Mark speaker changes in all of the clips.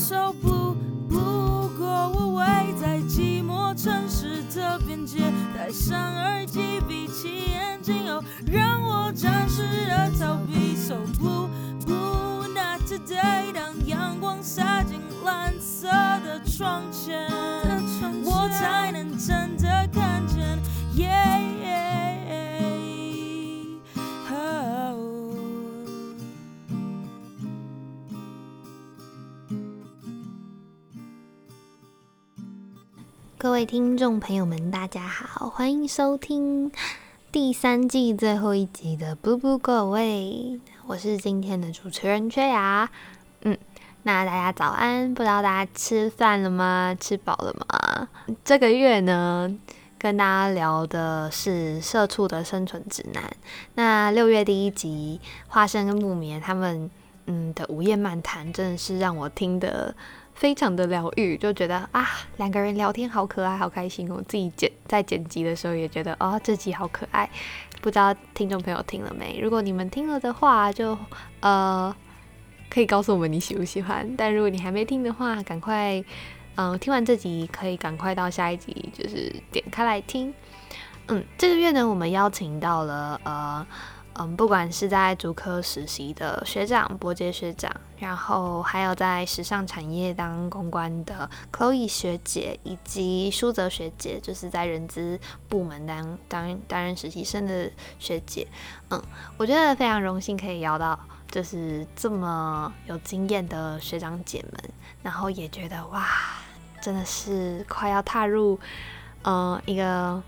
Speaker 1: so blue。不过我围在寂寞城市的边界，戴上耳机，闭起眼睛，哦，让我暂时的逃避。So blue blue not today。当阳光洒进蓝色的窗前，我才能
Speaker 2: 各位听众朋友们，大家好，欢迎收听第三季最后一集的《Blue Blue Go Away》，我是今天的主持人缺牙。嗯，那大家早安，不知道大家吃饭了吗？吃饱了吗？这个月呢，跟大家聊的是社畜的生存指南。那六月第一集，花生跟木棉他们嗯的午夜漫谈，真的是让我听的。非常的疗愈，就觉得啊，两个人聊天好可爱，好开心哦。自己剪在剪辑的时候也觉得啊，这集好可爱。不知道听众朋友听了没？如果你们听了的话，就呃可以告诉我们你喜不喜欢。但如果你还没听的话，赶快嗯听完这集可以赶快到下一集，就是点开来听。嗯，这个月呢，我们邀请到了呃。嗯，不管是在主科实习的学长伯杰学长，然后还有在时尚产业当公关的 Chloe 学姐，以及舒泽学姐，就是在人资部门当当担任实习生的学姐。嗯，我觉得非常荣幸可以邀到就是这么有经验的学长姐们，然后也觉得哇，真的是快要踏入嗯一个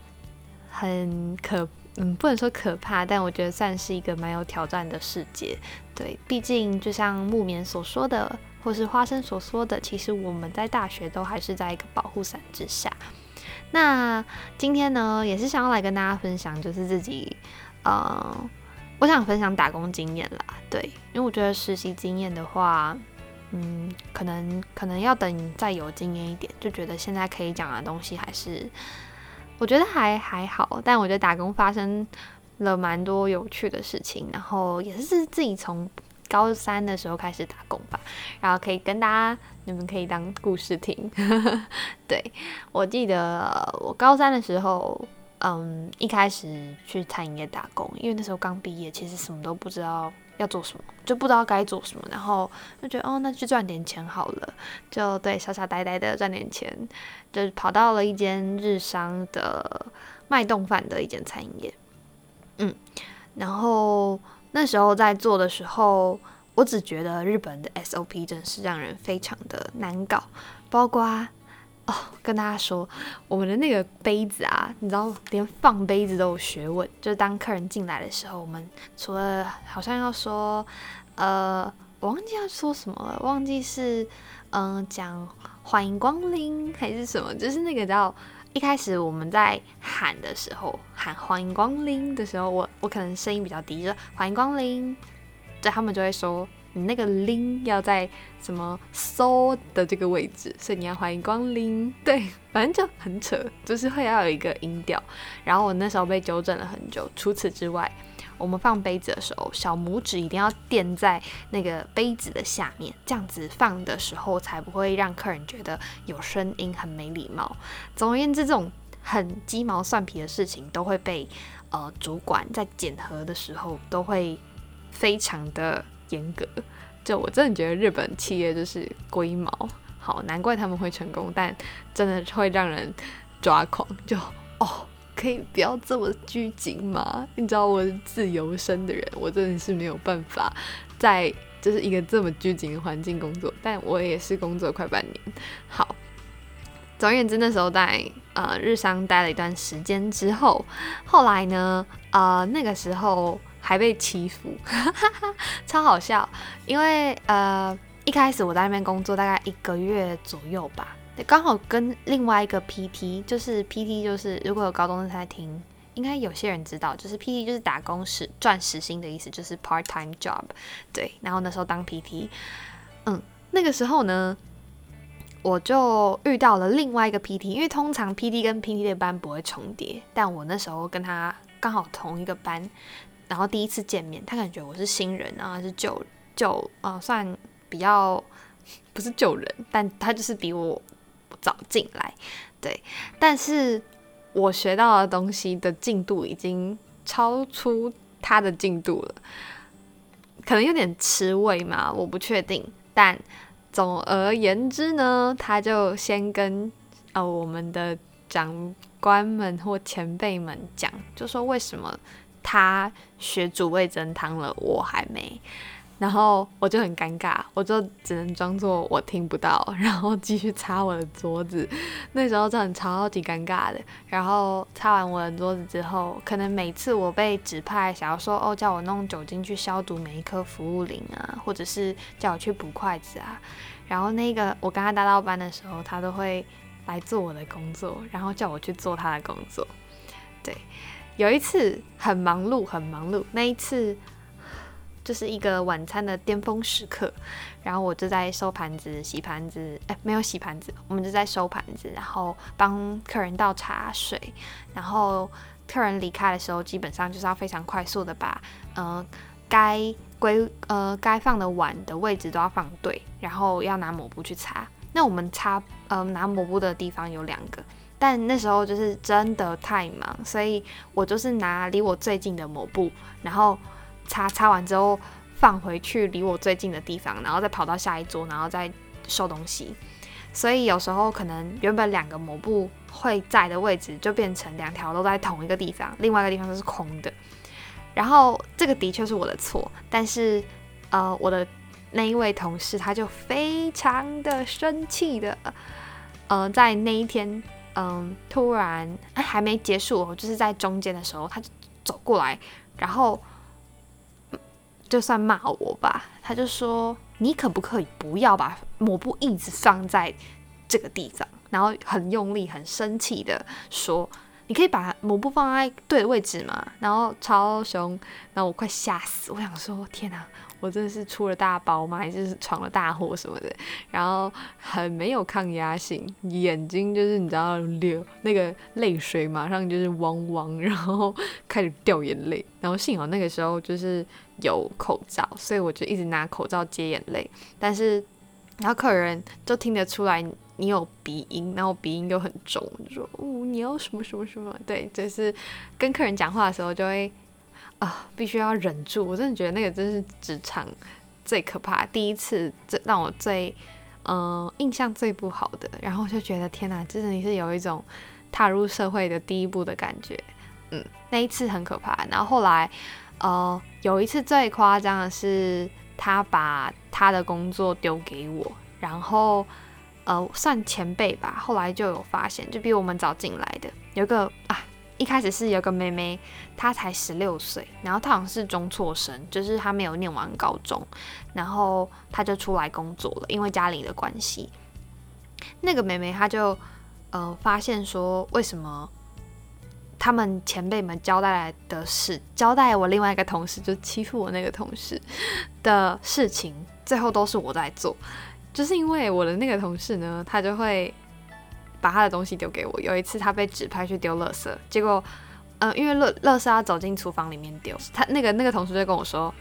Speaker 2: 很可。嗯，不能说可怕，但我觉得算是一个蛮有挑战的世界。对，毕竟就像木棉所说的，或是花生所说的，其实我们在大学都还是在一个保护伞之下。那今天呢，也是想要来跟大家分享，就是自己，呃，我想分享打工经验啦。对，因为我觉得实习经验的话，嗯，可能可能要等再有经验一点，就觉得现在可以讲的东西还是。我觉得还还好，但我觉得打工发生了蛮多有趣的事情，然后也是自己从高三的时候开始打工吧，然后可以跟大家，你们可以当故事听。对我记得我高三的时候，嗯，一开始去餐饮业打工，因为那时候刚毕业，其实什么都不知道。要做什么就不知道该做什么，然后就觉得哦，那去赚点钱好了，就对傻傻呆呆的赚点钱，就跑到了一间日商的卖冻饭的一间餐饮业，嗯，然后那时候在做的时候，我只觉得日本的 SOP 真是让人非常的难搞，包括。哦，跟大家说，我们的那个杯子啊，你知道，连放杯子都有学问。就是当客人进来的时候，我们除了好像要说，呃，我忘记要说什么了，忘记是嗯讲欢迎光临还是什么，就是那个叫一开始我们在喊的时候，喊欢迎光临的时候，我我可能声音比较低，就欢迎光临，对，他们就会说。你那个拎要在什么收的这个位置，所以你要欢迎光临。对，反正就很扯，就是会要有一个音调。然后我那时候被纠正了很久。除此之外，我们放杯子的时候，小拇指一定要垫在那个杯子的下面，这样子放的时候才不会让客人觉得有声音很没礼貌。总而言之，这种很鸡毛蒜皮的事情都会被呃主管在检核的时候都会非常的。严格，就我真的觉得日本企业就是龟毛，好难怪他们会成功，但真的会让人抓狂。就哦，可以不要这么拘谨吗？你知道我是自由身的人，我真的是没有办法在就是一个这么拘谨的环境工作。但我也是工作快半年。好，总而言之，那时候在呃日商待了一段时间之后，后来呢，呃那个时候。还被欺负，超好笑。因为呃，一开始我在那边工作大概一个月左右吧，刚好跟另外一个 PT，就是 PT，就是如果有高中生在听，应该有些人知道，就是 PT 就是打工时赚时薪的意思，就是 part time job。对，然后那时候当 PT，嗯，那个时候呢，我就遇到了另外一个 PT，因为通常 PT 跟 PT 的班不会重叠，但我那时候跟他刚好同一个班。然后第一次见面，他感觉我是新人啊，是旧旧啊，算比较不是旧人，但他就是比我早进来，对。但是我学到的东西的进度已经超出他的进度了，可能有点吃味嘛，我不确定。但总而言之呢，他就先跟呃我们的长官们或前辈们讲，就说为什么他学煮味增汤了，我还没。然后我就很尴尬，我就只能装作我听不到，然后继续擦我的桌子。那时候真的超级尴尬的。然后擦完我的桌子之后，可能每次我被指派想要说哦，叫我弄酒精去消毒每一颗服务铃啊，或者是叫我去补筷子啊。然后那个我跟他搭到班的时候，他都会来做我的工作，然后叫我去做他的工作。对，有一次很忙碌，很忙碌。那一次。就是一个晚餐的巅峰时刻，然后我就在收盘子、洗盘子，哎，没有洗盘子，我们就在收盘子，然后帮客人倒茶水，然后客人离开的时候，基本上就是要非常快速的把，呃，该归呃该放的碗的位置都要放对，然后要拿抹布去擦。那我们擦呃拿抹布的地方有两个，但那时候就是真的太忙，所以我就是拿离我最近的抹布，然后。擦擦完之后放回去离我最近的地方，然后再跑到下一桌，然后再收东西。所以有时候可能原本两个抹布会在的位置，就变成两条都在同一个地方，另外一个地方都是空的。然后这个的确是我的错，但是呃，我的那一位同事他就非常的生气的，呃，在那一天，嗯，突然还没结束，就是在中间的时候，他就走过来，然后。就算骂我吧，他就说：“你可不可以不要把抹布一直放在这个地方？”然后很用力、很生气的说：“你可以把抹布放在对的位置吗？”然后超凶，然后我快吓死，我想说：“天哪！”我真的是出了大包吗？还是闯了大祸什么的？然后很没有抗压性，眼睛就是你知道流那个泪水，马上就是汪汪，然后 开始掉眼泪。然后幸好那个时候就是有口罩，所以我就一直拿口罩接眼泪。但是然后客人就听得出来你有鼻音，然后鼻音又很重，就说哦你要什么什么什么？对，就是跟客人讲话的时候就会。啊，必须要忍住！我真的觉得那个真是职场最可怕，第一次最让我最嗯印象最不好的，然后就觉得天哪，真的是有一种踏入社会的第一步的感觉。嗯，那一次很可怕。然后后来呃有一次最夸张的是，他把他的工作丢给我，然后呃算前辈吧，后来就有发现，就比我们早进来的有个啊。一开始是有个妹妹，她才十六岁，然后她好像是中辍生，就是她没有念完高中，然后她就出来工作了，因为家里的关系。那个妹妹她就呃发现说，为什么他们前辈们交代来的事，交代我另外一个同事就欺负我那个同事的事情，最后都是我在做，就是因为我的那个同事呢，他就会。把他的东西丢给我。有一次，他被指派去丢垃圾，结果，呃，因为垃垃圾要走进厨房里面丢，他那个那个同事就跟我说：“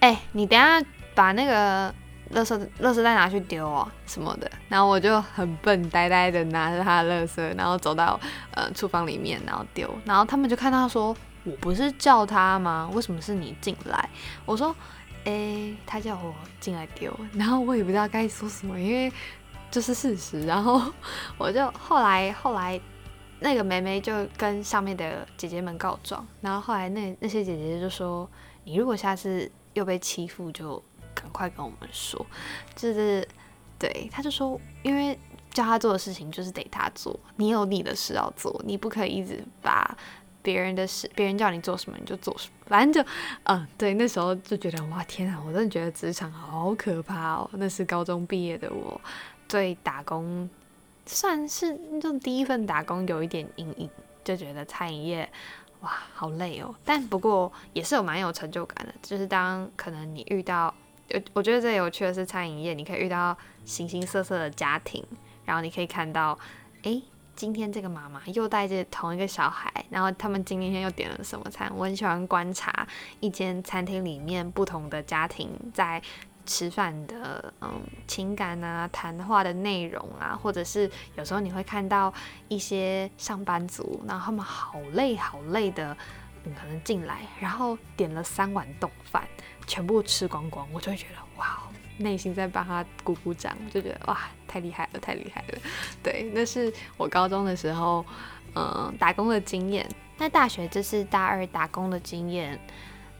Speaker 2: 哎，你等下把那个垃圾垃圾袋拿去丢哦，什么的。”然后我就很笨，呆呆的拿着他的垃圾，然后走到呃厨房里面，然后丢。然后他们就看到说：“我不是叫他吗？为什么是你进来？”我说：“哎，他叫我进来丢。”然后我也不知道该说什么，因为。这是事实，然后 我就后来后来那个梅梅就跟上面的姐姐们告状，然后后来那那些姐姐就说：“你如果下次又被欺负，就赶快跟我们说。”就是对，他就说，因为叫他做的事情就是得他做，你有你的事要做，你不可以一直把别人的事，别人叫你做什么你就做什么，反正就嗯，对，那时候就觉得哇天啊，我真的觉得职场好可怕哦，那是高中毕业的我。对打工算是就第一份打工有一点阴影，就觉得餐饮业哇好累哦。但不过也是有蛮有成就感的，就是当可能你遇到，呃，我觉得最有趣的是餐饮业，你可以遇到形形色色的家庭，然后你可以看到，诶，今天这个妈妈又带着同一个小孩，然后他们今天又点了什么餐。我很喜欢观察一间餐厅里面不同的家庭在。吃饭的嗯情感啊、谈话的内容啊，或者是有时候你会看到一些上班族，然后他们好累好累的，嗯，可能进来，然后点了三碗冻饭，全部吃光光，我就会觉得哇，内心在帮他鼓鼓掌，就觉得哇，太厉害了，太厉害了。对，那是我高中的时候，嗯，打工的经验。那大学这是大二打工的经验。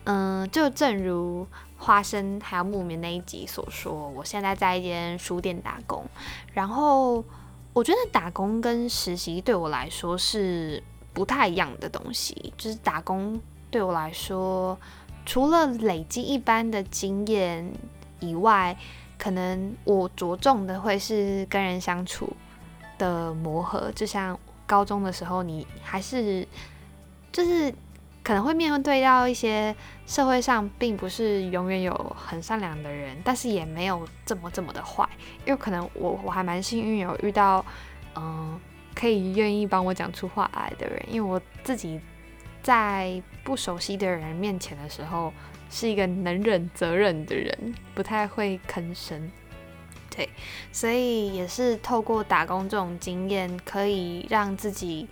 Speaker 2: 嗯，就正如花生还有木棉那一集所说，我现在在一间书店打工。然后我觉得打工跟实习对我来说是不太一样的东西。就是打工对我来说，除了累积一般的经验以外，可能我着重的会是跟人相处的磨合。就像高中的时候，你还是就是。可能会面对到一些社会上并不是永远有很善良的人，但是也没有这么这么的坏。因为可能我我还蛮幸运有遇到，嗯，可以愿意帮我讲出话来的人。因为我自己在不熟悉的人面前的时候，是一个能忍则忍的人，不太会吭声。对，所以也是透过打工这种经验，可以让自己。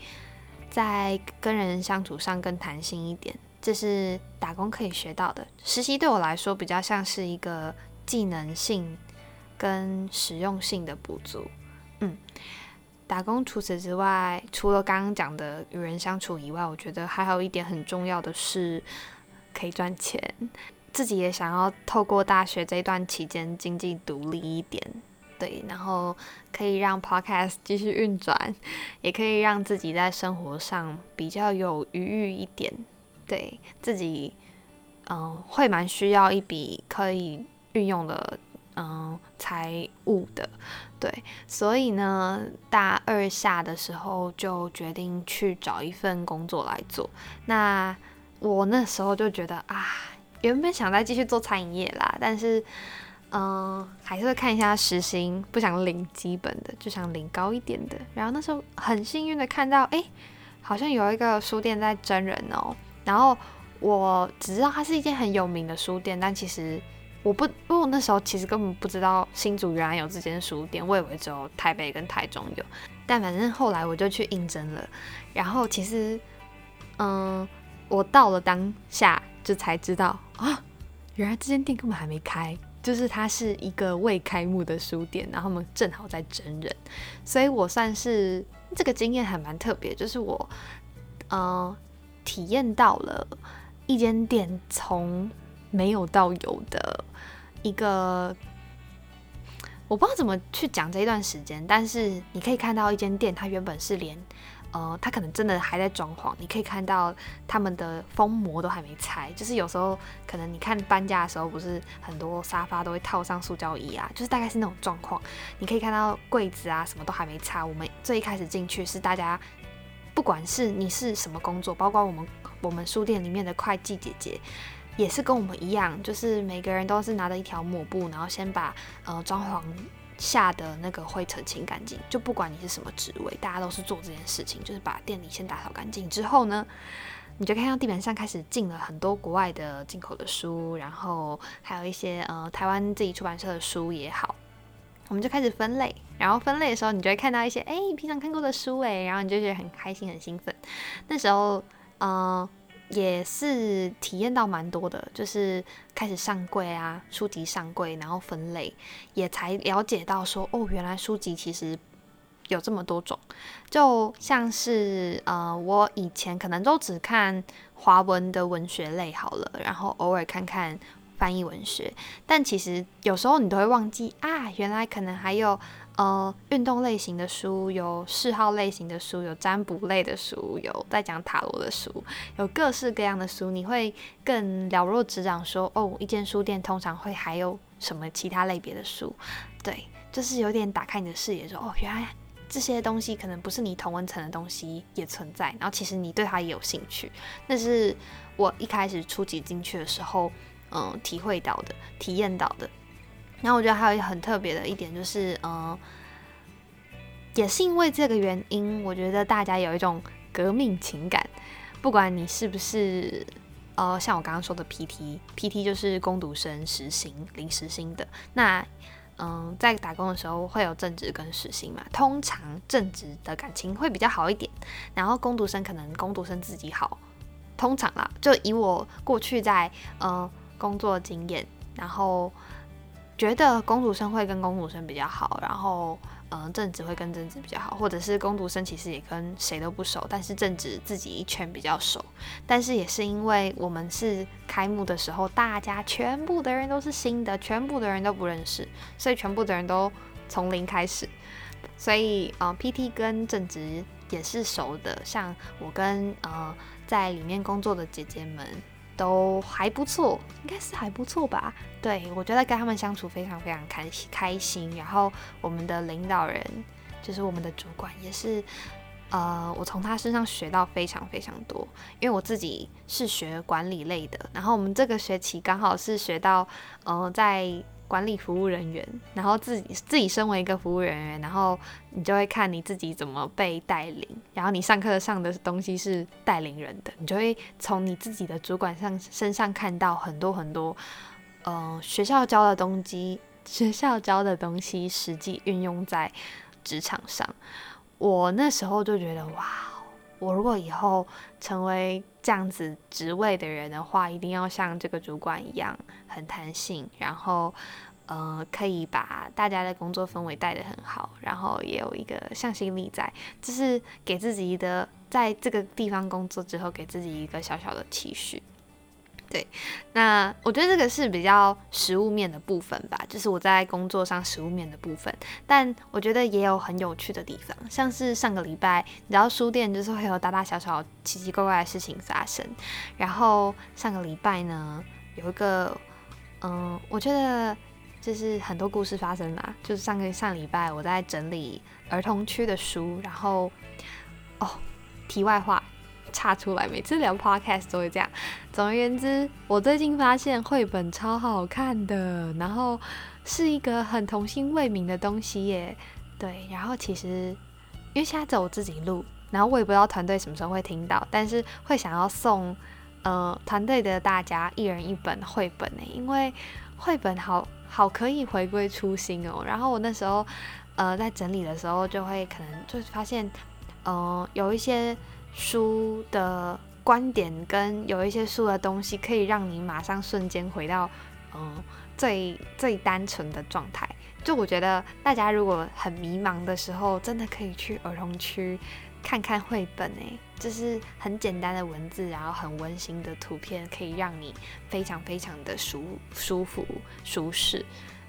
Speaker 2: 在跟人相处上更弹性一点，这是打工可以学到的。实习对我来说比较像是一个技能性跟实用性的补足。嗯，打工除此之外，除了刚刚讲的与人相处以外，我觉得还有一点很重要的是可以赚钱。自己也想要透过大学这段期间经济独立一点。对，然后可以让 Podcast 继续运转，也可以让自己在生活上比较有余裕一点。对自己，嗯，会蛮需要一笔可以运用的，嗯，财务的。对，所以呢，大二下的时候就决定去找一份工作来做。那我那时候就觉得啊，原本想再继续做餐饮业啦，但是。嗯，还是会看一下时薪，不想领基本的，就想领高一点的。然后那时候很幸运的看到，哎，好像有一个书店在真人哦。然后我只知道它是一间很有名的书店，但其实我不，因为我那时候其实根本不知道新竹原来有这间书店，我以为只有台北跟台中有。但反正后来我就去应征了，然后其实，嗯，我到了当下就才知道啊，原来这间店根本还没开。就是它是一个未开幕的书店，然后我们正好在真人，所以我算是这个经验还蛮特别，就是我呃体验到了一间店从没有到有的一个，我不知道怎么去讲这一段时间，但是你可以看到一间店，它原本是连。呃，他可能真的还在装潢，你可以看到他们的封膜都还没拆。就是有时候可能你看搬家的时候，不是很多沙发都会套上塑胶椅啊，就是大概是那种状况。你可以看到柜子啊，什么都还没拆。我们最一开始进去是大家，不管是你是什么工作，包括我们我们书店里面的会计姐姐，也是跟我们一样，就是每个人都是拿着一条抹布，然后先把呃装潢。下的那个灰尘清干净，就不管你是什么职位，大家都是做这件事情，就是把店里先打扫干净之后呢，你就看到地板上开始进了很多国外的进口的书，然后还有一些呃台湾自己出版社的书也好，我们就开始分类，然后分类的时候，你就会看到一些哎平常看过的书哎，然后你就觉得很开心很兴奋，那时候嗯。也是体验到蛮多的，就是开始上柜啊，书籍上柜，然后分类，也才了解到说，哦，原来书籍其实有这么多种，就像是呃，我以前可能都只看华文的文学类好了，然后偶尔看看翻译文学，但其实有时候你都会忘记啊，原来可能还有。呃，运动类型的书有，嗜好类型的书有，占卜类的书有，在讲塔罗的书有，各式各样的书，你会更了若指掌。说哦，一间书店通常会还有什么其他类别的书？对，就是有点打开你的视野，说哦，原来这些东西可能不是你同温层的东西也存在，然后其实你对它也有兴趣。那是我一开始初级进去的时候，嗯，体会到的，体验到的。然后我觉得还有一个很特别的一点就是，嗯，也是因为这个原因，我觉得大家有一种革命情感，不管你是不是呃，像我刚刚说的 PT，PT 就是工读生实行、临时薪的。那嗯，在打工的时候会有正职跟实薪嘛，通常正职的感情会比较好一点，然后工读生可能工读生自己好，通常啦，就以我过去在嗯工作经验，然后觉得工读生会跟工读生比较好，然后。嗯，正职会跟正职比较好，或者是工读生其实也跟谁都不熟，但是正职自己一圈比较熟。但是也是因为我们是开幕的时候，大家全部的人都是新的，全部的人都不认识，所以全部的人都从零开始。所以呃，PT 跟正职也是熟的，像我跟呃在里面工作的姐姐们。都还不错，应该是还不错吧。对我觉得跟他们相处非常非常开开心。然后我们的领导人就是我们的主管，也是呃，我从他身上学到非常非常多。因为我自己是学管理类的，然后我们这个学期刚好是学到呃在。管理服务人员，然后自己自己身为一个服务人员，然后你就会看你自己怎么被带领，然后你上课上的东西是带领人的，你就会从你自己的主管上身上看到很多很多，呃，学校教的东西，学校教的东西实际运用在职场上。我那时候就觉得，哇，我如果以后成为这样子职位的人的话，一定要像这个主管一样很弹性，然后呃可以把大家的工作氛围带得很好，然后也有一个向心力在，就是给自己的在这个地方工作之后给自己一个小小的期许。对，那我觉得这个是比较实物面的部分吧，就是我在工作上实物面的部分。但我觉得也有很有趣的地方，像是上个礼拜，你知道书店就是会有大大小小奇奇怪怪的事情发生。然后上个礼拜呢，有一个，嗯，我觉得就是很多故事发生嘛。就是上个上礼拜我在整理儿童区的书，然后，哦，题外话。差出来，每次聊 podcast 都会这样。总而言之，我最近发现绘本超好看的，然后是一个很童心未泯的东西耶。对，然后其实因为现在只有我自己录，然后我也不知道团队什么时候会听到，但是会想要送呃团队的大家一人一本绘本呢，因为绘本好好可以回归初心哦。然后我那时候呃在整理的时候，就会可能就发现嗯有一些。书的观点跟有一些书的东西，可以让你马上瞬间回到嗯最最单纯的状态。就我觉得大家如果很迷茫的时候，真的可以去儿童区看看绘本诶，就是很简单的文字，然后很温馨的图片，可以让你非常非常的舒舒服舒适。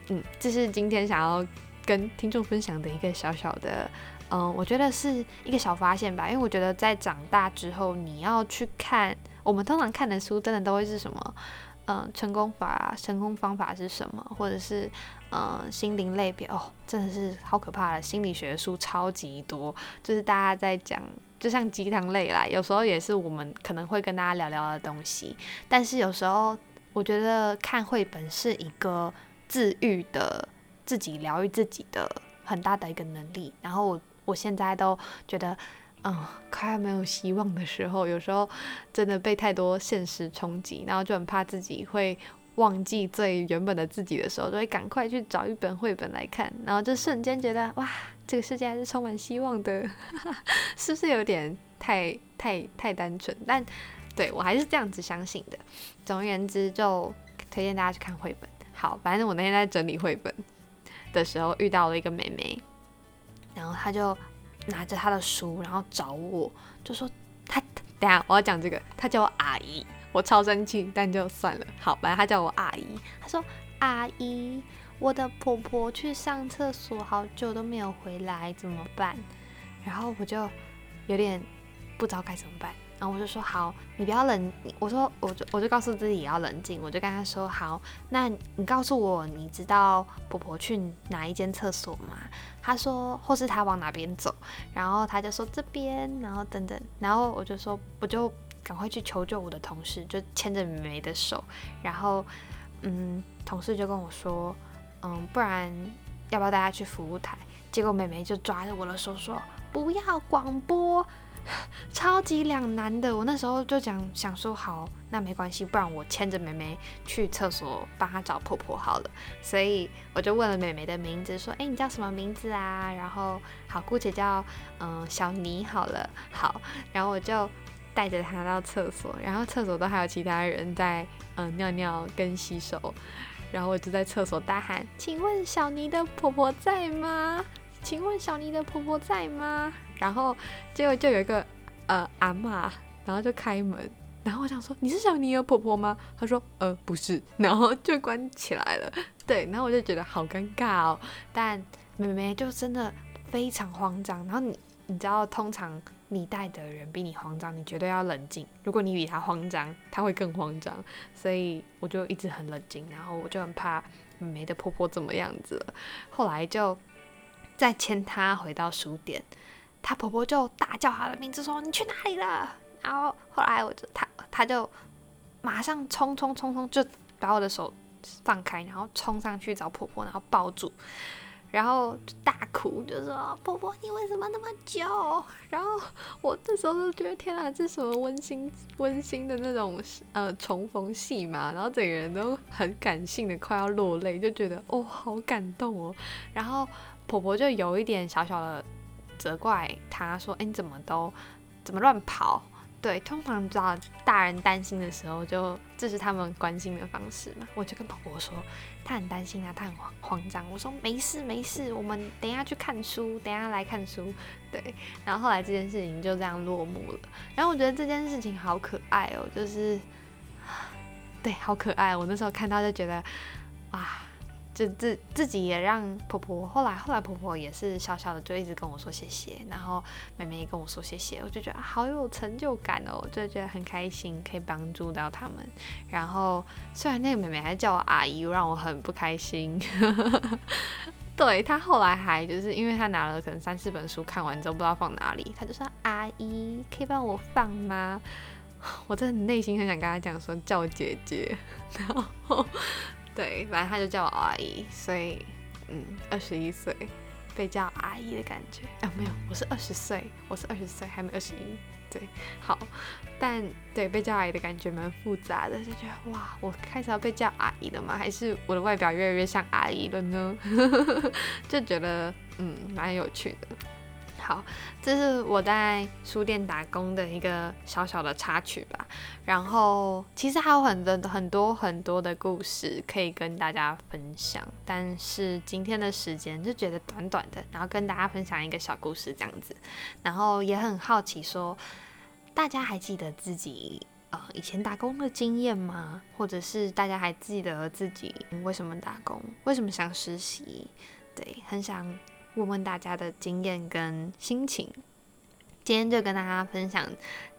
Speaker 2: 嗯，这是今天想要跟听众分享的一个小小的。嗯，我觉得是一个小发现吧，因为我觉得在长大之后，你要去看我们通常看的书，真的都会是什么？嗯，成功法、成功方法是什么？或者是嗯，心灵类别哦，真的是好可怕的心理学书超级多，就是大家在讲，就像鸡汤类啦，有时候也是我们可能会跟大家聊聊的东西。但是有时候我觉得看绘本是一个治愈的、自己疗愈自己的很大的一个能力，然后我。我现在都觉得，嗯，快要没有希望的时候，有时候真的被太多现实冲击，然后就很怕自己会忘记最原本的自己的时候，就会赶快去找一本绘本来看，然后就瞬间觉得，哇，这个世界还是充满希望的，是不是有点太太太单纯？但对我还是这样子相信的。总而言之，就推荐大家去看绘本。好，反正我那天在整理绘本的时候，遇到了一个妹妹。然后他就拿着他的书，然后找我，就说他等下我要讲这个，他叫我阿姨，我超生气，但就算了。好，吧他叫我阿姨。他说阿姨，我的婆婆去上厕所好久都没有回来，怎么办？然后我就有点不知道该怎么办。然后我就说好，你不要冷。我说我就我就告诉自己也要冷静。我就跟他说好，那你告诉我，你知道婆婆去哪一间厕所吗？他说，或是他往哪边走。然后他就说这边，然后等等。然后我就说，我就赶快去求救我的同事，就牵着美美的手。然后嗯，同事就跟我说，嗯，不然要不要带她去服务台？结果美美就抓着我的手说不要广播。超级两难的。我那时候就讲想说，好，那没关系，不然我牵着妹妹去厕所帮她找婆婆好了。所以我就问了妹妹的名字，说，哎，你叫什么名字啊？然后好，姑且叫嗯小妮好了。好，然后我就带着她到厕所，然后厕所都还有其他人在嗯尿尿跟洗手。然后我就在厕所大喊：“请问小妮的婆婆在吗？请问小妮的婆婆在吗？”然后结果就有一个呃阿妈，然后就开门，然后我想说：“你是小妮的婆婆吗？”她说：“呃，不是。”然后就关起来了。对，然后我就觉得好尴尬哦。但妹妹就真的非常慌张。然后你你知道，通常。你带的人比你慌张，你绝对要冷静。如果你比他慌张，他会更慌张。所以我就一直很冷静，然后我就很怕妹妹的婆婆怎么样子。后来就再牵她回到书店，她婆婆就大叫她的名字说：“你去哪里了？”然后后来我就她她就马上冲冲冲冲，就把我的手放开，然后冲上去找婆婆，然后抱住。然后大哭，就说：“婆婆，你为什么那么久？”然后我这时候就觉得，天啊，这什么温馨温馨的那种呃重逢戏嘛？然后整个人都很感性的，快要落泪，就觉得哦，好感动哦。然后婆婆就有一点小小的责怪他说：“哎，你怎么都怎么乱跑？”对，通常知道大人担心的时候，就这是他们关心的方式嘛。我就跟婆婆说，他很担心啊，他很慌慌张。我说没事没事，我们等下去看书，等下来看书。对，然后后来这件事情就这样落幕了。然后我觉得这件事情好可爱哦，就是，对，好可爱。我那时候看到就觉得，哇。就自自己也让婆婆，后来后来婆婆也是小小的就一直跟我说谢谢，然后妹妹也跟我说谢谢，我就觉得好有成就感哦，就觉得很开心可以帮助到他们。然后虽然那个妹妹还叫我阿姨，让我很不开心。对她后来还就是因为她拿了可能三四本书看完之后不知道放哪里，她就说阿姨可以帮我放吗？我真的内心很想跟她讲说叫我姐姐，然后。对，反正他就叫我阿姨，所以，嗯，二十一岁被叫阿姨的感觉啊，没有，我是二十岁，我是二十岁，还没二十一，对，好，但对被叫阿姨的感觉蛮复杂的，就觉得哇，我开始要被叫阿姨了吗？还是我的外表越来越像阿姨了呢？就觉得嗯，蛮有趣的。好，这是我在书店打工的一个小小的插曲吧。然后其实还有很多很多很多的故事可以跟大家分享，但是今天的时间就觉得短短的，然后跟大家分享一个小故事这样子。然后也很好奇，说大家还记得自己呃以前打工的经验吗？或者是大家还记得自己为什么打工，为什么想实习？对，很想。问问大家的经验跟心情，今天就跟大家分享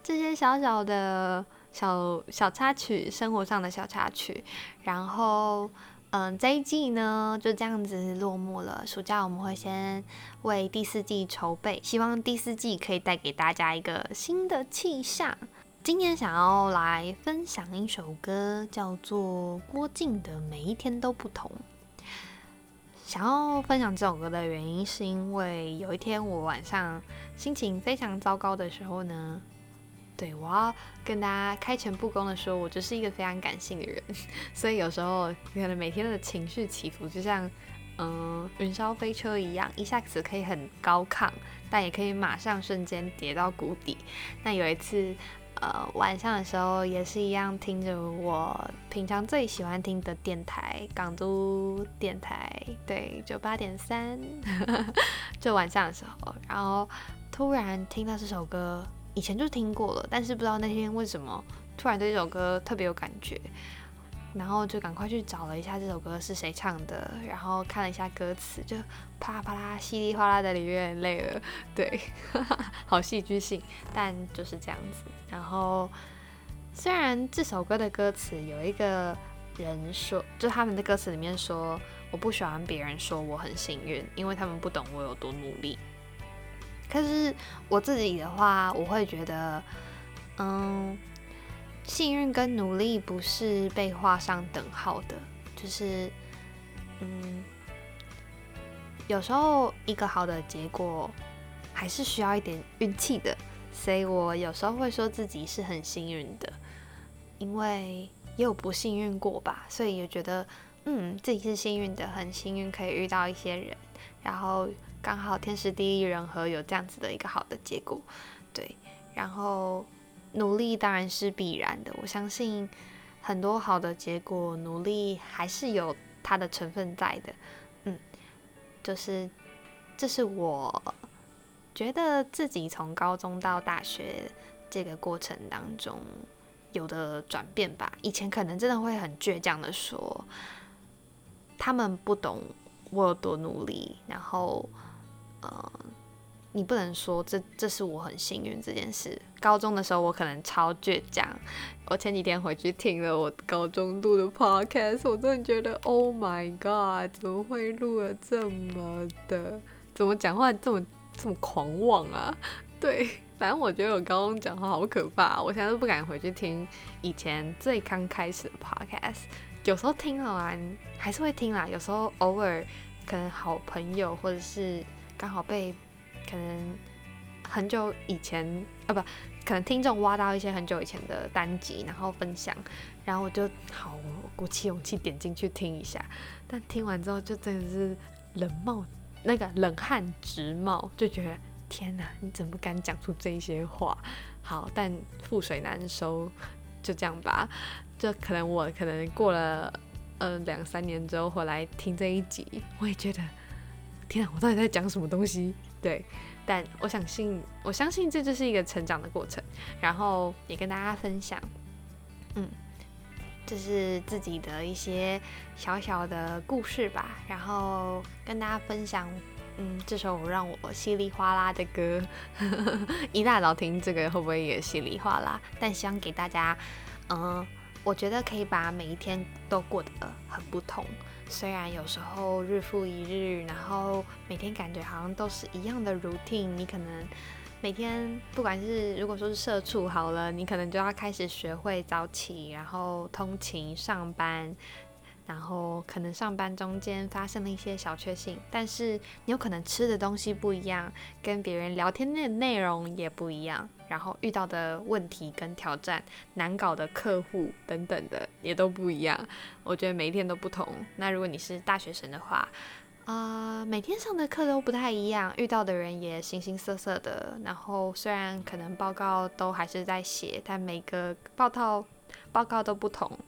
Speaker 2: 这些小小的小小插曲，生活上的小插曲。然后，嗯，这一季呢就这样子落幕了。暑假我们会先为第四季筹备，希望第四季可以带给大家一个新的气象。今天想要来分享一首歌，叫做郭靖的《每一天都不同》。想要分享这首歌的原因，是因为有一天我晚上心情非常糟糕的时候呢，对我要跟大家开诚布公的说，我就是一个非常感性的人，所以有时候可能每天的情绪起伏就像嗯云霄飞车一样，一下子可以很高亢，但也可以马上瞬间跌到谷底。那有一次。呃，晚上的时候也是一样，听着我平常最喜欢听的电台——港都电台，对，九八点三。就晚上的时候，然后突然听到这首歌，以前就听过了，但是不知道那天为什么突然对这首歌特别有感觉。然后就赶快去找了一下这首歌是谁唱的，然后看了一下歌词，就啪啦啪啦稀里哗啦的流眼泪了。对，好戏剧性，但就是这样子。然后虽然这首歌的歌词有一个人说，就他们的歌词里面说，我不喜欢别人说我很幸运，因为他们不懂我有多努力。可是我自己的话，我会觉得，嗯。幸运跟努力不是被画上等号的，就是，嗯，有时候一个好的结果还是需要一点运气的。所以我有时候会说自己是很幸运的，因为也有不幸运过吧，所以也觉得嗯自己是幸运的，很幸运可以遇到一些人，然后刚好天时地利人和有这样子的一个好的结果，对，然后努力当然是必然的，我相信很多好的结果努力还是有它的成分在的，嗯，就是这是我。觉得自己从高中到大学这个过程当中有的转变吧，以前可能真的会很倔强的说，他们不懂我有多努力，然后，呃，你不能说这这是我很幸运这件事。高中的时候我可能超倔强，我前几天回去听了我高中录的 podcast，我真的觉得 Oh my God，怎么会录了这么的，怎么讲话这么。这么狂妄啊！对，反正我觉得我高中讲话好可怕，我现在都不敢回去听以前最刚开始的 podcast。有时候听了完还是会听啦，有时候偶尔可能好朋友或者是刚好被可能很久以前啊不，可能听众挖到一些很久以前的单集，然后分享，然后我就好鼓起勇气点进去听一下，但听完之后就真的是冷冒。那个冷汗直冒，就觉得天哪，你怎么敢讲出这些话？好，但覆水难收，就这样吧。就可能我可能过了呃两三年之后回来听这一集，我也觉得天哪，我到底在讲什么东西？对，但我相信，我相信这就是一个成长的过程，然后也跟大家分享，嗯。这是自己的一些小小的故事吧，然后跟大家分享。嗯，这首让我稀里哗啦的歌，一大早听这个会不会也稀里哗啦？但希望给大家，嗯，我觉得可以把每一天都过得很不同。虽然有时候日复一日，然后每天感觉好像都是一样的 routine，你可能。每天，不管是如果说是社畜好了，你可能就要开始学会早起，然后通勤上班，然后可能上班中间发生了一些小确幸，但是你有可能吃的东西不一样，跟别人聊天的内容也不一样，然后遇到的问题跟挑战、难搞的客户等等的也都不一样。我觉得每一天都不同。那如果你是大学生的话，啊，每天上的课都不太一样，遇到的人也形形色色的。然后虽然可能报告都还是在写，但每个报告报告都不同。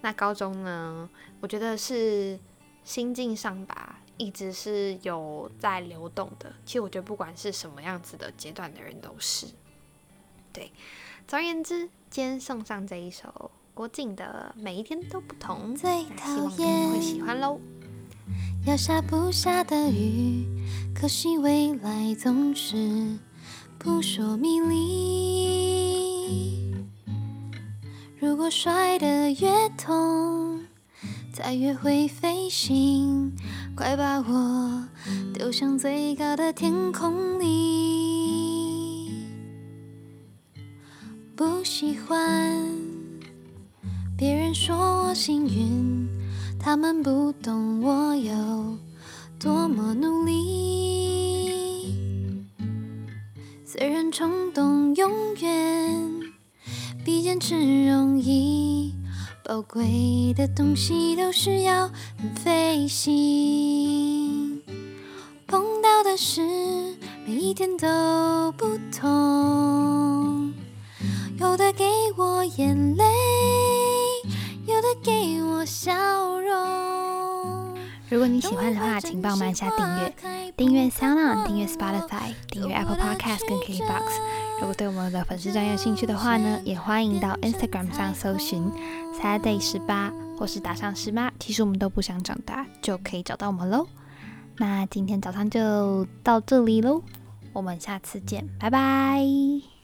Speaker 2: 那高中呢？我觉得是心境上吧，一直是有在流动的。其实我觉得不管是什么样子的阶段的人都是。对，总而言之，今天送上这一首郭靖的《每一天都不同》，希望你们会喜欢喽。
Speaker 1: 要下不下的雨，可惜未来总是扑朔迷离。如果摔得越痛，才越会飞行，快把我丢向最高的天空里。不喜欢别人说我幸运。他们不懂我有多么努力，虽然冲动永远比坚持容易，宝贵的东西都是要很费心。碰到的事每一天都不同，有的给我眼泪。
Speaker 2: 有的给我笑容如果你喜欢的话，请帮我按下订阅，订阅 Sound，订阅 Spotify，订阅 Apple Podcast 跟 KBox。如果对我们的粉丝专有兴趣的话呢，也欢迎到 Instagram 上搜寻 Saturday 十八，或是打上十八，其实我们都不想长大，就可以找到我们喽。那今天早上就到这里喽，我们下次见，拜拜。